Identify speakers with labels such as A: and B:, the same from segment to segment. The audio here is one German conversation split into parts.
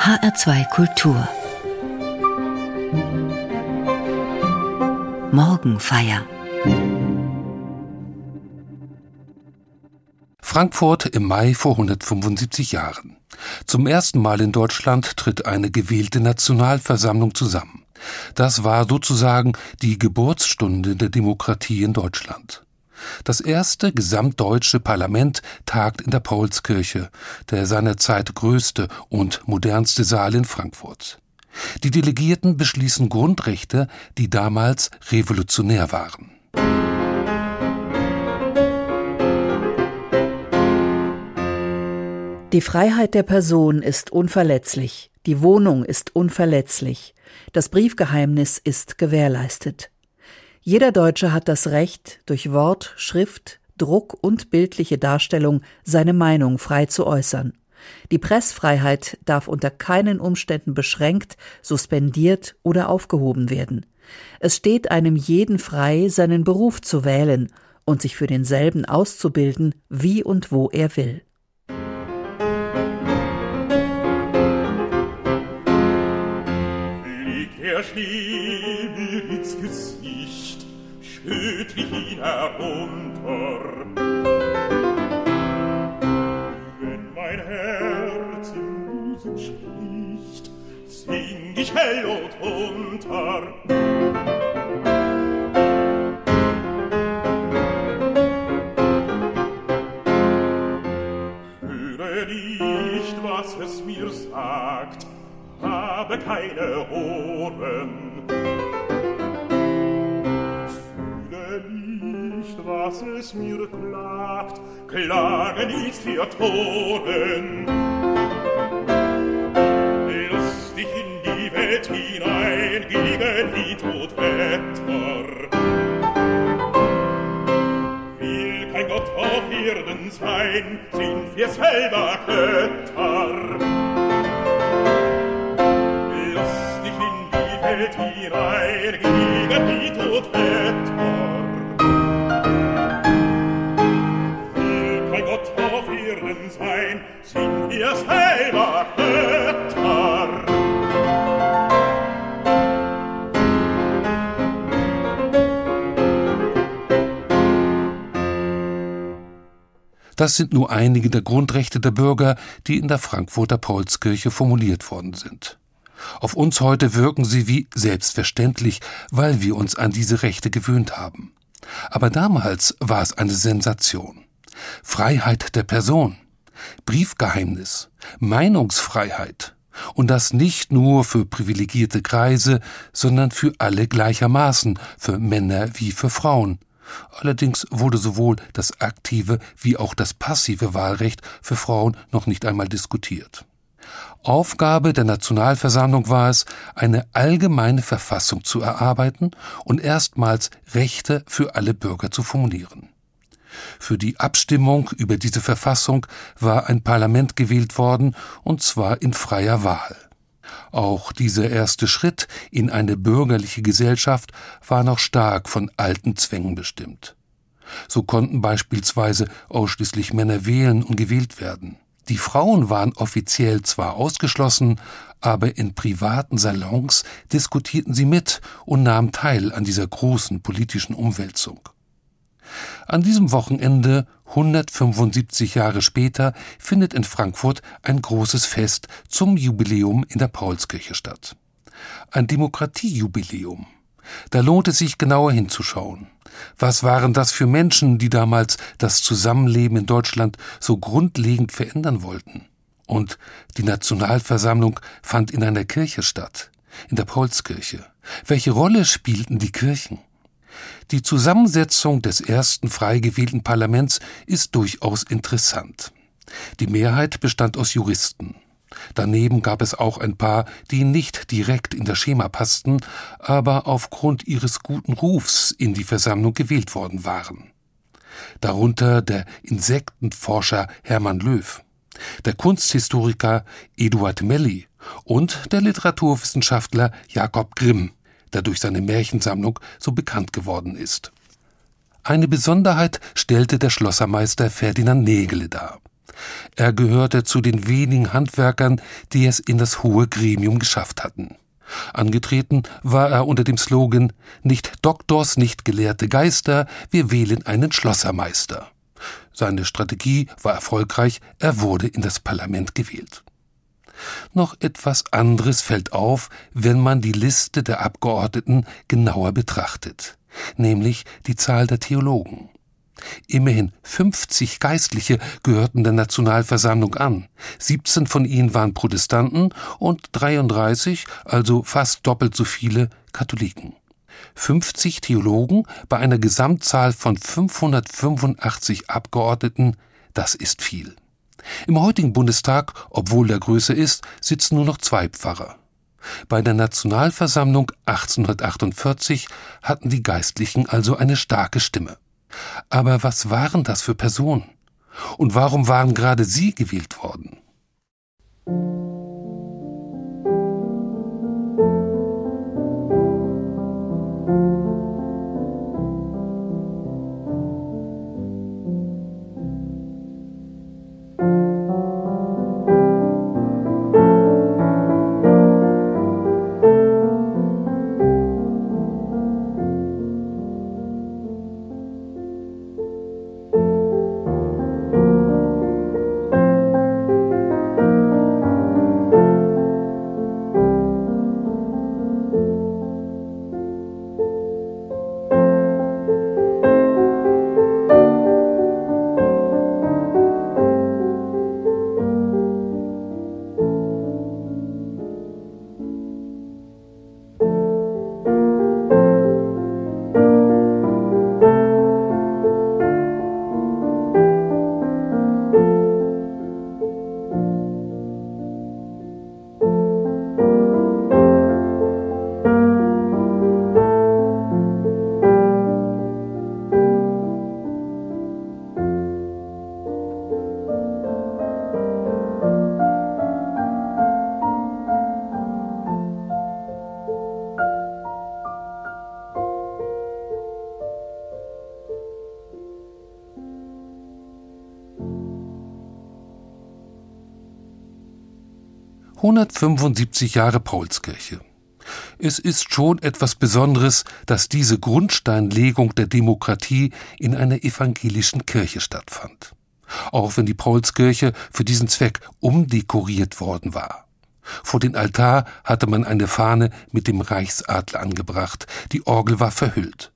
A: HR2 Kultur Morgenfeier
B: Frankfurt im Mai vor 175 Jahren. Zum ersten Mal in Deutschland tritt eine gewählte Nationalversammlung zusammen. Das war sozusagen die Geburtsstunde der Demokratie in Deutschland. Das erste gesamtdeutsche Parlament tagt in der Paulskirche, der seinerzeit größte und modernste Saal in Frankfurt. Die Delegierten beschließen Grundrechte, die damals revolutionär waren.
C: Die Freiheit der Person ist unverletzlich, die Wohnung ist unverletzlich, das Briefgeheimnis ist gewährleistet. Jeder Deutsche hat das Recht, durch Wort, Schrift, Druck und bildliche Darstellung seine Meinung frei zu äußern. Die Pressfreiheit darf unter keinen Umständen beschränkt, suspendiert oder aufgehoben werden. Es steht einem jeden frei, seinen Beruf zu wählen und sich für denselben auszubilden, wie und wo er will.
D: Fliegt der Schnee schütt mich herunter. Wenn mein Herz im Busen spricht, sing ich hell und unter. Höre nicht, was es mir sagt, habe keine Ohren. dass es mir klagt, klagen ist ihr Toren. Lass dich in die Welt hinein, gegen die Todwetter. Will kein Gott auf Erden sein, sind wir selber Götter. Lass dich in die Welt hinein, gegen die Todwetter.
B: Das sind nur einige der Grundrechte der Bürger, die in der Frankfurter Paulskirche formuliert worden sind. Auf uns heute wirken sie wie selbstverständlich, weil wir uns an diese Rechte gewöhnt haben. Aber damals war es eine Sensation. Freiheit der Person, Briefgeheimnis, Meinungsfreiheit. Und das nicht nur für privilegierte Kreise, sondern für alle gleichermaßen, für Männer wie für Frauen. Allerdings wurde sowohl das aktive wie auch das passive Wahlrecht für Frauen noch nicht einmal diskutiert. Aufgabe der Nationalversammlung war es, eine allgemeine Verfassung zu erarbeiten und erstmals Rechte für alle Bürger zu formulieren. Für die Abstimmung über diese Verfassung war ein Parlament gewählt worden, und zwar in freier Wahl. Auch dieser erste Schritt in eine bürgerliche Gesellschaft war noch stark von alten Zwängen bestimmt. So konnten beispielsweise ausschließlich Männer wählen und gewählt werden. Die Frauen waren offiziell zwar ausgeschlossen, aber in privaten Salons diskutierten sie mit und nahmen teil an dieser großen politischen Umwälzung. An diesem Wochenende, 175 Jahre später, findet in Frankfurt ein großes Fest zum Jubiläum in der Paulskirche statt. Ein Demokratiejubiläum. Da lohnt es sich genauer hinzuschauen. Was waren das für Menschen, die damals das Zusammenleben in Deutschland so grundlegend verändern wollten? Und die Nationalversammlung fand in einer Kirche statt, in der Paulskirche. Welche Rolle spielten die Kirchen? Die Zusammensetzung des ersten frei gewählten Parlaments ist durchaus interessant. Die Mehrheit bestand aus Juristen. Daneben gab es auch ein paar, die nicht direkt in das Schema passten, aber aufgrund ihres guten Rufs in die Versammlung gewählt worden waren. Darunter der Insektenforscher Hermann Löw, der Kunsthistoriker Eduard Melli und der Literaturwissenschaftler Jakob Grimm der durch seine Märchensammlung so bekannt geworden ist. Eine Besonderheit stellte der Schlossermeister Ferdinand Nägele dar. Er gehörte zu den wenigen Handwerkern, die es in das hohe Gremium geschafft hatten. Angetreten war er unter dem Slogan Nicht Doktors, nicht gelehrte Geister, wir wählen einen Schlossermeister. Seine Strategie war erfolgreich, er wurde in das Parlament gewählt. Noch etwas anderes fällt auf, wenn man die Liste der Abgeordneten genauer betrachtet, nämlich die Zahl der Theologen. Immerhin 50 Geistliche gehörten der Nationalversammlung an. 17 von ihnen waren Protestanten und 33, also fast doppelt so viele, Katholiken. 50 Theologen bei einer Gesamtzahl von 585 Abgeordneten, das ist viel. Im heutigen Bundestag, obwohl der größer ist, sitzen nur noch zwei Pfarrer. Bei der Nationalversammlung 1848 hatten die Geistlichen also eine starke Stimme. Aber was waren das für Personen? Und warum waren gerade sie gewählt worden? 175 Jahre Paulskirche. Es ist schon etwas Besonderes, dass diese Grundsteinlegung der Demokratie in einer evangelischen Kirche stattfand. Auch wenn die Paulskirche für diesen Zweck umdekoriert worden war. Vor den Altar hatte man eine Fahne mit dem Reichsadler angebracht, die Orgel war verhüllt.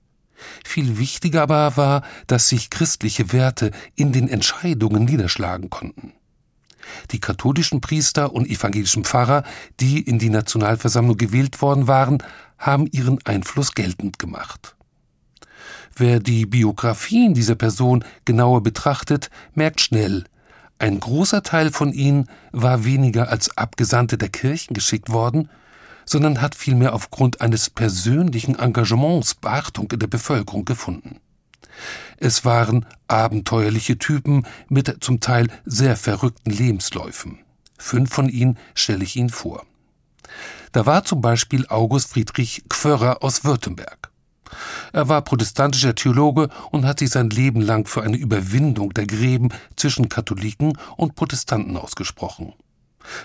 B: Viel wichtiger aber war, dass sich christliche Werte in den Entscheidungen niederschlagen konnten. Die katholischen Priester und evangelischen Pfarrer, die in die Nationalversammlung gewählt worden waren, haben ihren Einfluss geltend gemacht. Wer die Biografien dieser Person genauer betrachtet, merkt schnell, ein großer Teil von ihnen war weniger als Abgesandte der Kirchen geschickt worden, sondern hat vielmehr aufgrund eines persönlichen Engagements Beachtung in der Bevölkerung gefunden. Es waren abenteuerliche Typen mit zum Teil sehr verrückten Lebensläufen. Fünf von ihnen stelle ich Ihnen vor. Da war zum Beispiel August Friedrich Gförrer aus Württemberg. Er war protestantischer Theologe und hat sich sein Leben lang für eine Überwindung der Gräben zwischen Katholiken und Protestanten ausgesprochen.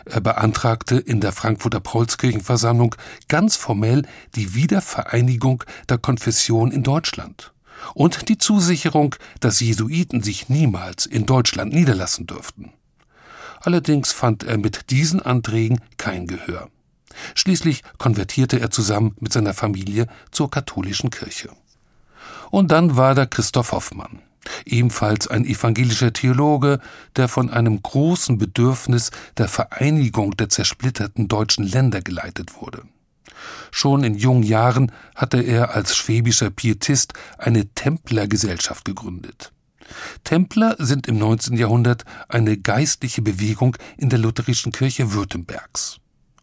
B: Er beantragte in der Frankfurter Paulskirchenversammlung ganz formell die Wiedervereinigung der Konfession in Deutschland und die Zusicherung, dass Jesuiten sich niemals in Deutschland niederlassen dürften. Allerdings fand er mit diesen Anträgen kein Gehör. Schließlich konvertierte er zusammen mit seiner Familie zur katholischen Kirche. Und dann war da Christoph Hoffmann, ebenfalls ein evangelischer Theologe, der von einem großen Bedürfnis der Vereinigung der zersplitterten deutschen Länder geleitet wurde. Schon in jungen Jahren hatte er als schwäbischer Pietist eine Templergesellschaft gegründet. Templer sind im 19. Jahrhundert eine geistliche Bewegung in der lutherischen Kirche Württembergs.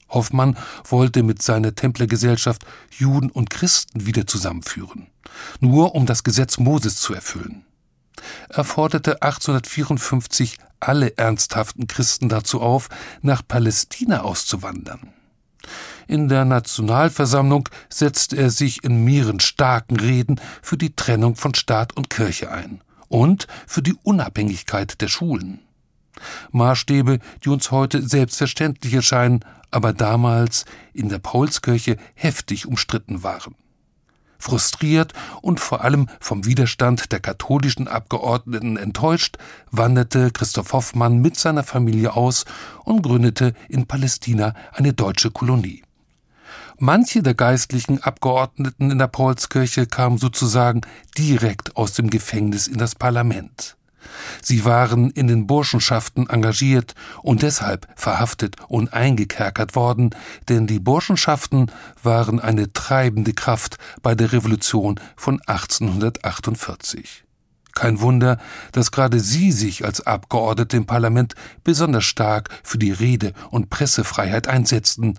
B: Hoffmann wollte mit seiner Templergesellschaft Juden und Christen wieder zusammenführen, nur um das Gesetz Moses zu erfüllen. Er forderte 1854 alle ernsthaften Christen dazu auf, nach Palästina auszuwandern. In der Nationalversammlung setzte er sich in mehreren starken Reden für die Trennung von Staat und Kirche ein und für die Unabhängigkeit der Schulen. Maßstäbe, die uns heute selbstverständlich erscheinen, aber damals in der Paulskirche heftig umstritten waren. Frustriert und vor allem vom Widerstand der katholischen Abgeordneten enttäuscht, wanderte Christoph Hoffmann mit seiner Familie aus und gründete in Palästina eine deutsche Kolonie. Manche der geistlichen Abgeordneten in der Paulskirche kamen sozusagen direkt aus dem Gefängnis in das Parlament. Sie waren in den Burschenschaften engagiert und deshalb verhaftet und eingekerkert worden, denn die Burschenschaften waren eine treibende Kraft bei der Revolution von 1848. Kein Wunder, dass gerade sie sich als Abgeordnete im Parlament besonders stark für die Rede- und Pressefreiheit einsetzten,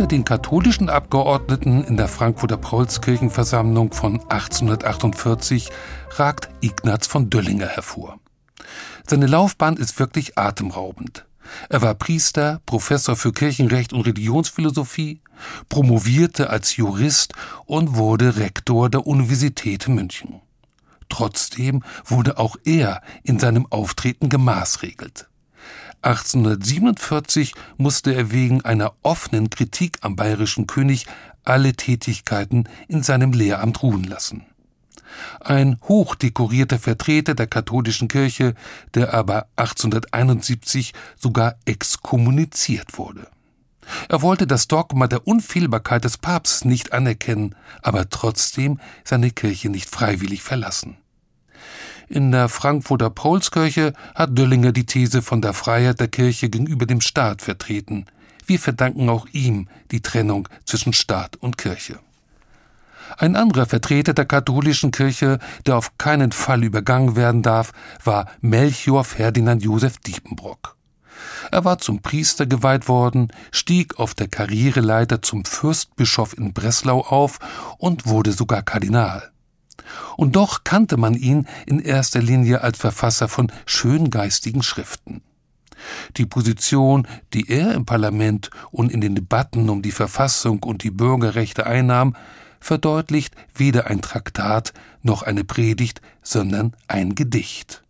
B: Unter den katholischen Abgeordneten in der Frankfurter Paulskirchenversammlung von 1848 ragt Ignaz von Döllinger hervor. Seine Laufbahn ist wirklich atemraubend. Er war Priester, Professor für Kirchenrecht und Religionsphilosophie, promovierte als Jurist und wurde Rektor der Universität München. Trotzdem wurde auch er in seinem Auftreten gemaßregelt. 1847 musste er wegen einer offenen Kritik am bayerischen König alle Tätigkeiten in seinem Lehramt ruhen lassen. Ein hochdekorierter Vertreter der katholischen Kirche, der aber 1871 sogar exkommuniziert wurde. Er wollte das Dogma der Unfehlbarkeit des Papstes nicht anerkennen, aber trotzdem seine Kirche nicht freiwillig verlassen. In der Frankfurter Paulskirche hat Döllinger die These von der Freiheit der Kirche gegenüber dem Staat vertreten. Wir verdanken auch ihm die Trennung zwischen Staat und Kirche. Ein anderer Vertreter der katholischen Kirche, der auf keinen Fall übergangen werden darf, war Melchior Ferdinand Josef Diepenbrock. Er war zum Priester geweiht worden, stieg auf der Karriereleiter zum Fürstbischof in Breslau auf und wurde sogar Kardinal. Und doch kannte man ihn in erster Linie als Verfasser von schöngeistigen Schriften. Die Position, die er im Parlament und in den Debatten um die Verfassung und die Bürgerrechte einnahm, verdeutlicht weder ein Traktat noch eine Predigt, sondern ein Gedicht.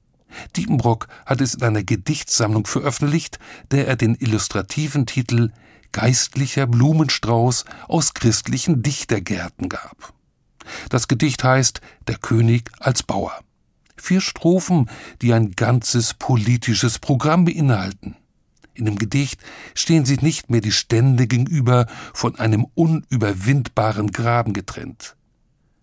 B: Diepenbrock hat es in einer Gedichtsammlung veröffentlicht, der er den illustrativen Titel Geistlicher Blumenstrauß aus christlichen Dichtergärten gab. Das Gedicht heißt Der König als Bauer. Vier Strophen, die ein ganzes politisches Programm beinhalten. In dem Gedicht stehen sich nicht mehr die Stände gegenüber von einem unüberwindbaren Graben getrennt.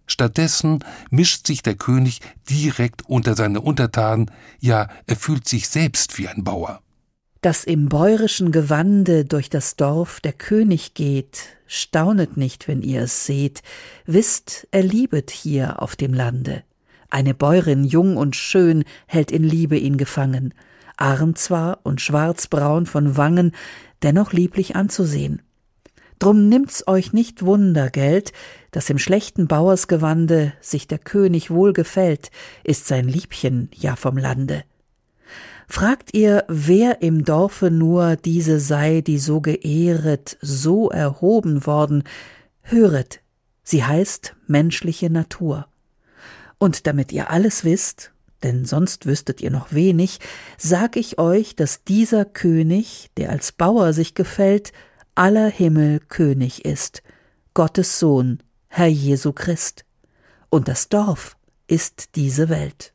B: Stattdessen mischt sich der König direkt unter seine Untertanen, ja, er fühlt sich selbst wie ein Bauer.
C: Dass im bäurischen Gewande durch das Dorf der König geht, staunet nicht, wenn ihr es seht, wisst, er liebet hier auf dem Lande. Eine Bäuerin, jung und schön, hält in Liebe ihn gefangen, arm zwar und schwarzbraun von Wangen, dennoch lieblich anzusehen. Drum nimmt's euch nicht Wunder, Geld, dass im schlechten Bauersgewande sich der König wohl gefällt, ist sein Liebchen ja vom Lande. Fragt ihr, wer im Dorfe nur diese sei, die so geehret, so erhoben worden, höret, sie heißt menschliche Natur. Und damit ihr alles wisst, denn sonst wüsstet ihr noch wenig, sag ich euch, dass dieser König, der als Bauer sich gefällt, aller Himmel König ist, Gottes Sohn, Herr Jesu Christ. Und das Dorf ist diese Welt.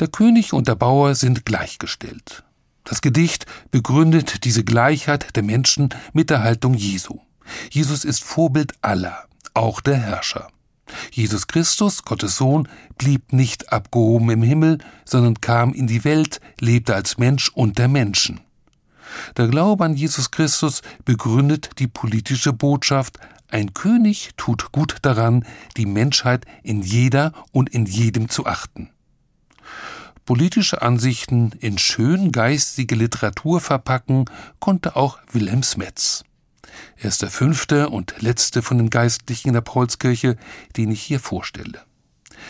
B: Der König und der Bauer sind gleichgestellt. Das Gedicht begründet diese Gleichheit der Menschen mit der Haltung Jesu. Jesus ist Vorbild aller, auch der Herrscher. Jesus Christus, Gottes Sohn, blieb nicht abgehoben im Himmel, sondern kam in die Welt, lebte als Mensch unter Menschen. Der Glaube an Jesus Christus begründet die politische Botschaft, ein König tut gut daran, die Menschheit in jeder und in jedem zu achten. Politische Ansichten in schön geistige Literatur verpacken konnte auch Wilhelm Smetz. Er ist der fünfte und letzte von den Geistlichen in der Paulskirche, den ich hier vorstelle.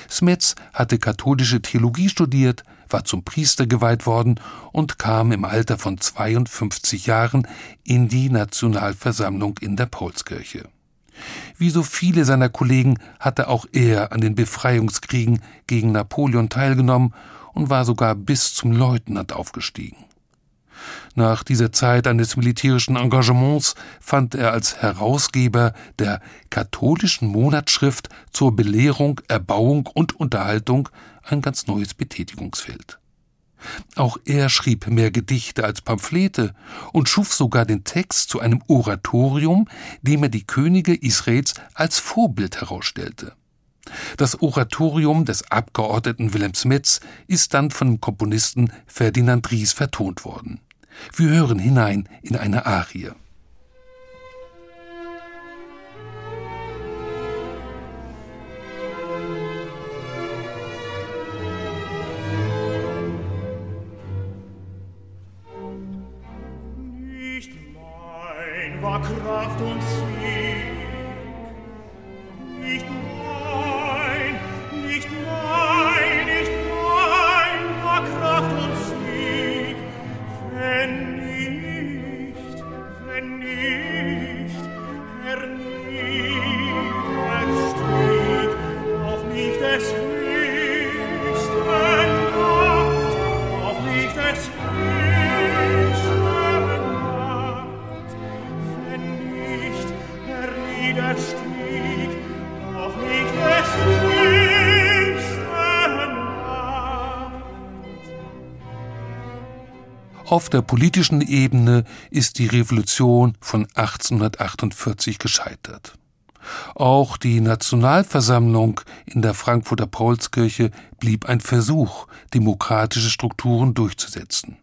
B: Smets hatte katholische Theologie studiert, war zum Priester geweiht worden und kam im Alter von 52 Jahren in die Nationalversammlung in der Paulskirche. Wie so viele seiner Kollegen hatte auch er an den Befreiungskriegen gegen Napoleon teilgenommen und war sogar bis zum Leutnant aufgestiegen. Nach dieser Zeit eines militärischen Engagements fand er als Herausgeber der katholischen Monatsschrift zur Belehrung, Erbauung und Unterhaltung ein ganz neues Betätigungsfeld. Auch er schrieb mehr Gedichte als Pamphlete und schuf sogar den Text zu einem Oratorium, dem er die Könige Israels als Vorbild herausstellte. Das Oratorium des Abgeordneten Wilhelm Smets ist dann von dem Komponisten Ferdinand Ries vertont worden. Wir hören hinein in eine Arie. Auf der politischen Ebene ist die Revolution von 1848 gescheitert. Auch die Nationalversammlung in der Frankfurter Paulskirche blieb ein Versuch, demokratische Strukturen durchzusetzen.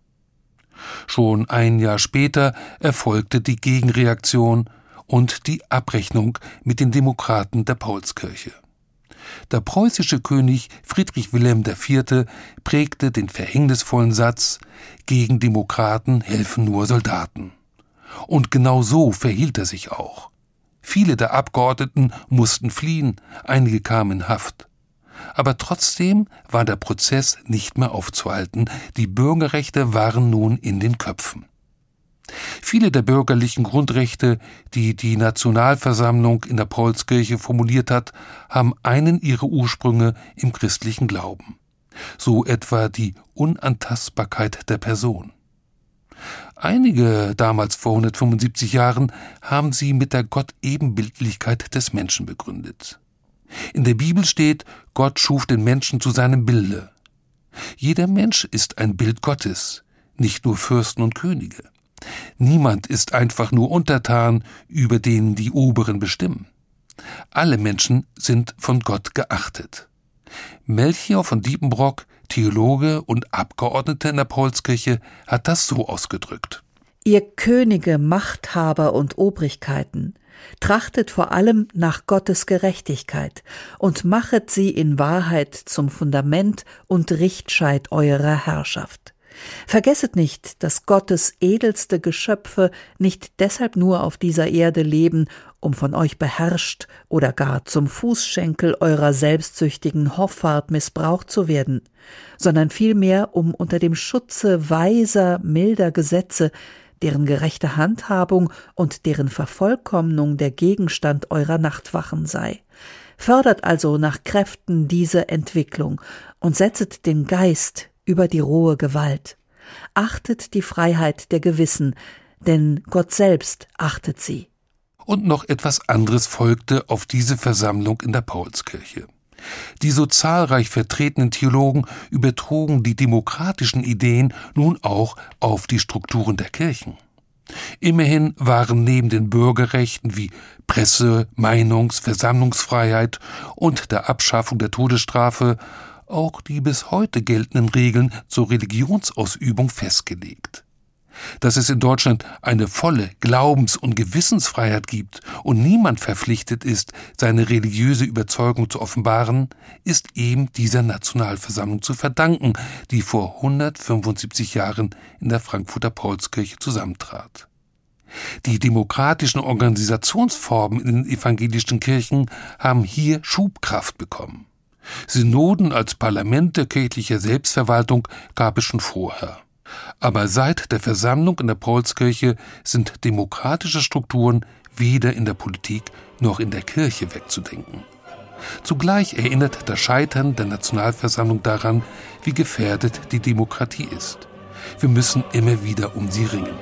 B: Schon ein Jahr später erfolgte die Gegenreaktion und die Abrechnung mit den Demokraten der Paulskirche. Der preußische König Friedrich Wilhelm IV. prägte den verhängnisvollen Satz Gegen Demokraten helfen nur Soldaten. Und genau so verhielt er sich auch. Viele der Abgeordneten mussten fliehen, einige kamen in Haft. Aber trotzdem war der Prozess nicht mehr aufzuhalten, die Bürgerrechte waren nun in den Köpfen. Viele der bürgerlichen Grundrechte, die die Nationalversammlung in der Paulskirche formuliert hat, haben einen ihrer Ursprünge im christlichen Glauben. So etwa die Unantastbarkeit der Person. Einige, damals vor 175 Jahren, haben sie mit der Gottebenbildlichkeit des Menschen begründet. In der Bibel steht, Gott schuf den Menschen zu seinem Bilde. Jeder Mensch ist ein Bild Gottes, nicht nur Fürsten und Könige. Niemand ist einfach nur untertan, über den die Oberen bestimmen. Alle Menschen sind von Gott geachtet. Melchior von Diepenbrock, Theologe und Abgeordneter in der Paulskirche, hat das so ausgedrückt.
C: Ihr Könige, Machthaber und Obrigkeiten, Trachtet vor allem nach Gottes Gerechtigkeit und machet sie in Wahrheit zum Fundament und Richtscheit eurer Herrschaft. Vergesset nicht, dass Gottes edelste Geschöpfe nicht deshalb nur auf dieser Erde leben, um von euch beherrscht oder gar zum Fußschenkel eurer selbstsüchtigen Hoffart missbraucht zu werden, sondern vielmehr um unter dem Schutze weiser, milder Gesetze deren gerechte Handhabung und deren Vervollkommnung der Gegenstand eurer Nachtwachen sei. Fördert also nach Kräften diese Entwicklung und setzet den Geist über die rohe Gewalt. Achtet die Freiheit der Gewissen, denn Gott selbst achtet sie.
B: Und noch etwas anderes folgte auf diese Versammlung in der Paulskirche. Die so zahlreich vertretenen Theologen übertrugen die demokratischen Ideen nun auch auf die Strukturen der Kirchen. Immerhin waren neben den Bürgerrechten wie Presse-, Meinungs-, Versammlungsfreiheit und der Abschaffung der Todesstrafe auch die bis heute geltenden Regeln zur Religionsausübung festgelegt dass es in Deutschland eine volle Glaubens- und Gewissensfreiheit gibt und niemand verpflichtet ist, seine religiöse Überzeugung zu offenbaren, ist eben dieser Nationalversammlung zu verdanken, die vor 175 Jahren in der Frankfurter Paulskirche zusammentrat. Die demokratischen Organisationsformen in den evangelischen Kirchen haben hier Schubkraft bekommen. Synoden als Parlamente kirchlicher Selbstverwaltung gab es schon vorher. Aber seit der Versammlung in der Paulskirche sind demokratische Strukturen weder in der Politik noch in der Kirche wegzudenken. Zugleich erinnert das Scheitern der Nationalversammlung daran, wie gefährdet die Demokratie ist. Wir müssen immer wieder um sie ringen.